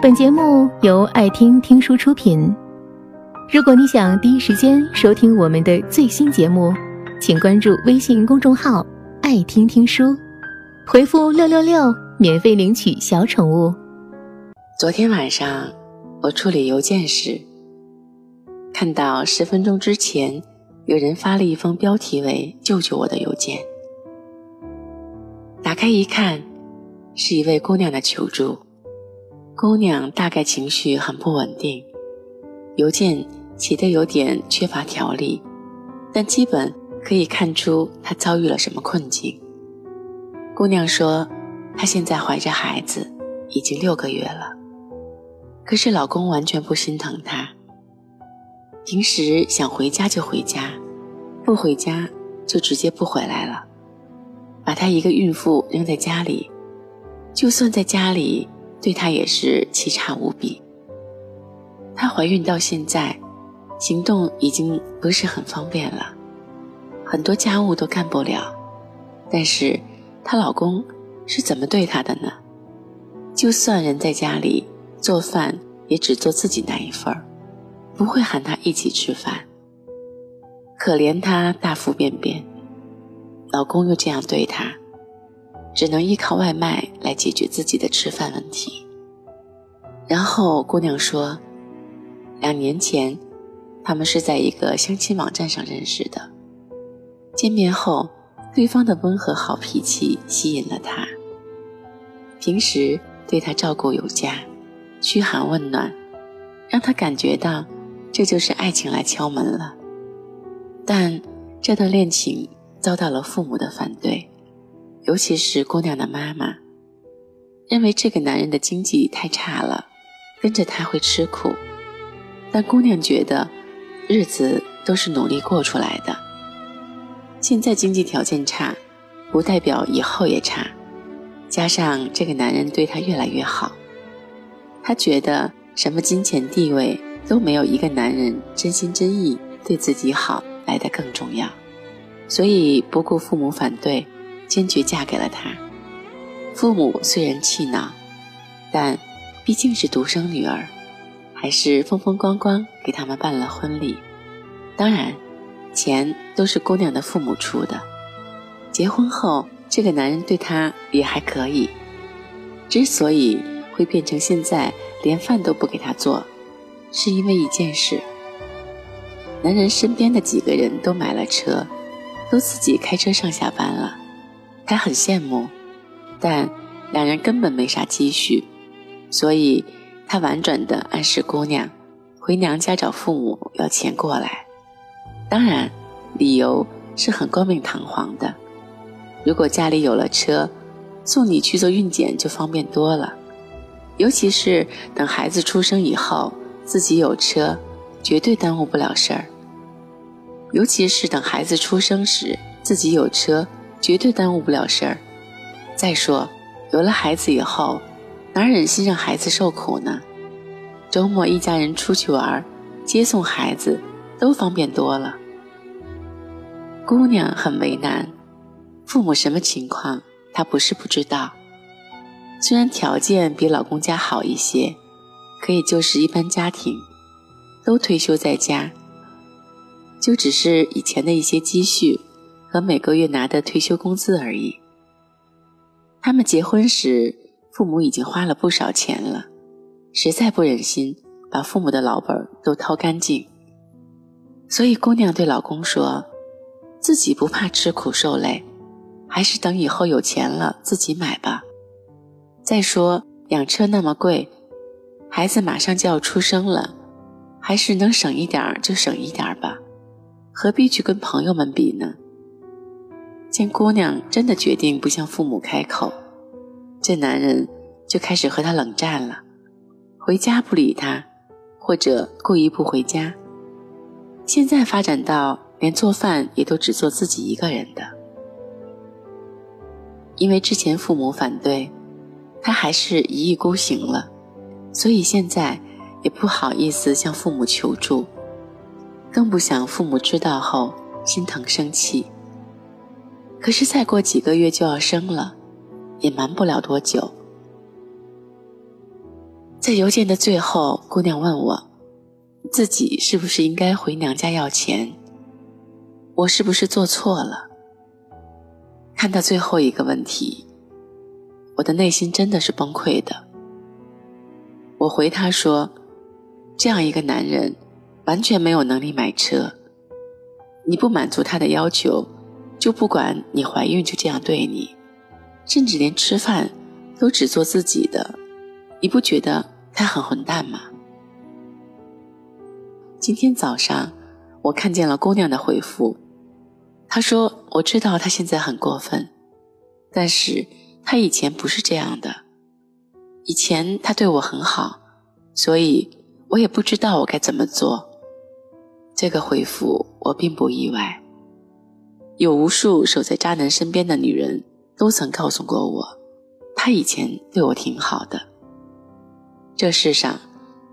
本节目由爱听听书出品。如果你想第一时间收听我们的最新节目，请关注微信公众号“爱听听书”，回复“六六六”免费领取小宠物。昨天晚上我处理邮件时，看到十分钟之前有人发了一封标题为“救救我”的邮件。打开一看，是一位姑娘的求助。姑娘大概情绪很不稳定，邮件写得有点缺乏条理，但基本可以看出她遭遇了什么困境。姑娘说，她现在怀着孩子，已经六个月了，可是老公完全不心疼她。平时想回家就回家，不回家就直接不回来了。把她一个孕妇扔在家里，就算在家里，对她也是奇差无比。她怀孕到现在，行动已经不是很方便了，很多家务都干不了。但是她老公是怎么对她的呢？就算人在家里做饭，也只做自己那一份儿，不会喊她一起吃饭。可怜她大腹便便。老公又这样对她，只能依靠外卖来解决自己的吃饭问题。然后姑娘说，两年前，他们是在一个相亲网站上认识的。见面后，对方的温和好脾气吸引了她，平时对她照顾有加，嘘寒问暖，让她感觉到这就是爱情来敲门了。但这段恋情。遭到了父母的反对，尤其是姑娘的妈妈，认为这个男人的经济太差了，跟着他会吃苦。但姑娘觉得，日子都是努力过出来的。现在经济条件差，不代表以后也差。加上这个男人对她越来越好，她觉得什么金钱地位都没有一个男人真心真意对自己好来的更重要。所以不顾父母反对，坚决嫁给了他。父母虽然气恼，但毕竟是独生女儿，还是风风光光给他们办了婚礼。当然，钱都是姑娘的父母出的。结婚后，这个男人对她也还可以。之所以会变成现在连饭都不给她做，是因为一件事：男人身边的几个人都买了车。都自己开车上下班了，他很羡慕，但两人根本没啥积蓄，所以他婉转地暗示姑娘回娘家找父母要钱过来。当然，理由是很冠冕堂皇的。如果家里有了车，送你去做孕检就方便多了。尤其是等孩子出生以后，自己有车，绝对耽误不了事儿。尤其是等孩子出生时，自己有车，绝对耽误不了事儿。再说，有了孩子以后，哪忍心让孩子受苦呢？周末一家人出去玩，接送孩子都方便多了。姑娘很为难，父母什么情况，她不是不知道。虽然条件比老公家好一些，可也就是一般家庭，都退休在家。就只是以前的一些积蓄和每个月拿的退休工资而已。他们结婚时，父母已经花了不少钱了，实在不忍心把父母的老本都掏干净，所以姑娘对老公说：“自己不怕吃苦受累，还是等以后有钱了自己买吧。再说养车那么贵，孩子马上就要出生了，还是能省一点就省一点吧。”何必去跟朋友们比呢？见姑娘真的决定不向父母开口，这男人就开始和她冷战了，回家不理她，或者故意不回家。现在发展到连做饭也都只做自己一个人的，因为之前父母反对，他还是一意孤行了，所以现在也不好意思向父母求助。更不想父母知道后心疼生气。可是再过几个月就要生了，也瞒不了多久。在邮件的最后，姑娘问我，自己是不是应该回娘家要钱？我是不是做错了？看到最后一个问题，我的内心真的是崩溃的。我回他说：“这样一个男人，完全没有能力买车。你不满足他的要求，就不管你怀孕就这样对你，甚至连吃饭都只做自己的。你不觉得他很混蛋吗？”今天早上，我看见了姑娘的回复，她说：“我知道他现在很过分，但是他以前不是这样的。”以前他对我很好，所以我也不知道我该怎么做。这个回复我并不意外。有无数守在渣男身边的女人都曾告诉过我，他以前对我挺好的。这世上，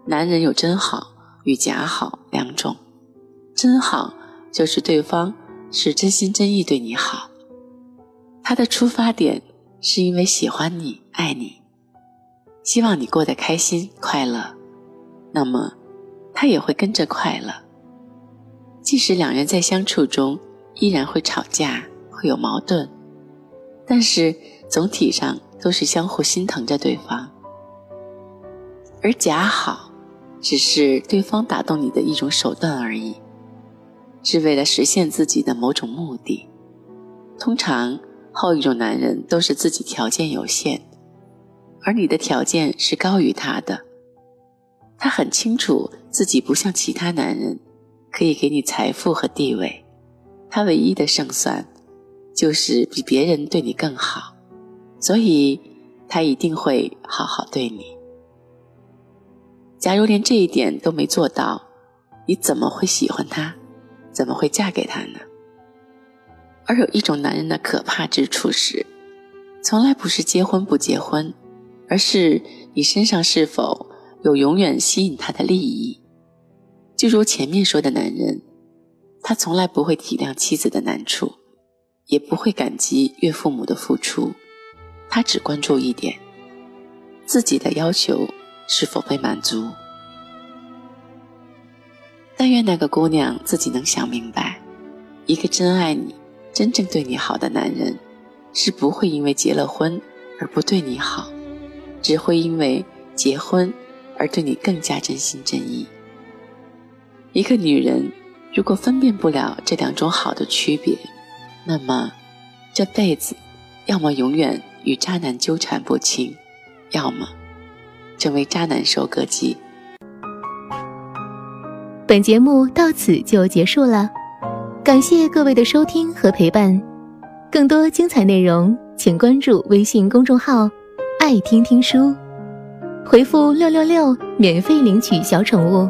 男人有真好与假好两种。真好就是对方是真心真意对你好，他的出发点是因为喜欢你、爱你。希望你过得开心快乐，那么他也会跟着快乐。即使两人在相处中依然会吵架，会有矛盾，但是总体上都是相互心疼着对方。而假好，只是对方打动你的一种手段而已，是为了实现自己的某种目的。通常后一种男人都是自己条件有限。而你的条件是高于他的，他很清楚自己不像其他男人可以给你财富和地位，他唯一的胜算就是比别人对你更好，所以他一定会好好对你。假如连这一点都没做到，你怎么会喜欢他？怎么会嫁给他呢？而有一种男人的可怕之处是，从来不是结婚不结婚。而是你身上是否有永远吸引他的利益？就如前面说的男人，他从来不会体谅妻子的难处，也不会感激岳父母的付出，他只关注一点：自己的要求是否被满足。但愿那个姑娘自己能想明白，一个真爱你、真正对你好的男人，是不会因为结了婚而不对你好。只会因为结婚而对你更加真心真意。一个女人如果分辨不了这两种好的区别，那么这辈子要么永远与渣男纠缠不清，要么成为渣男收割机。本节目到此就结束了，感谢各位的收听和陪伴。更多精彩内容，请关注微信公众号。爱听听书，回复六六六免费领取小宠物，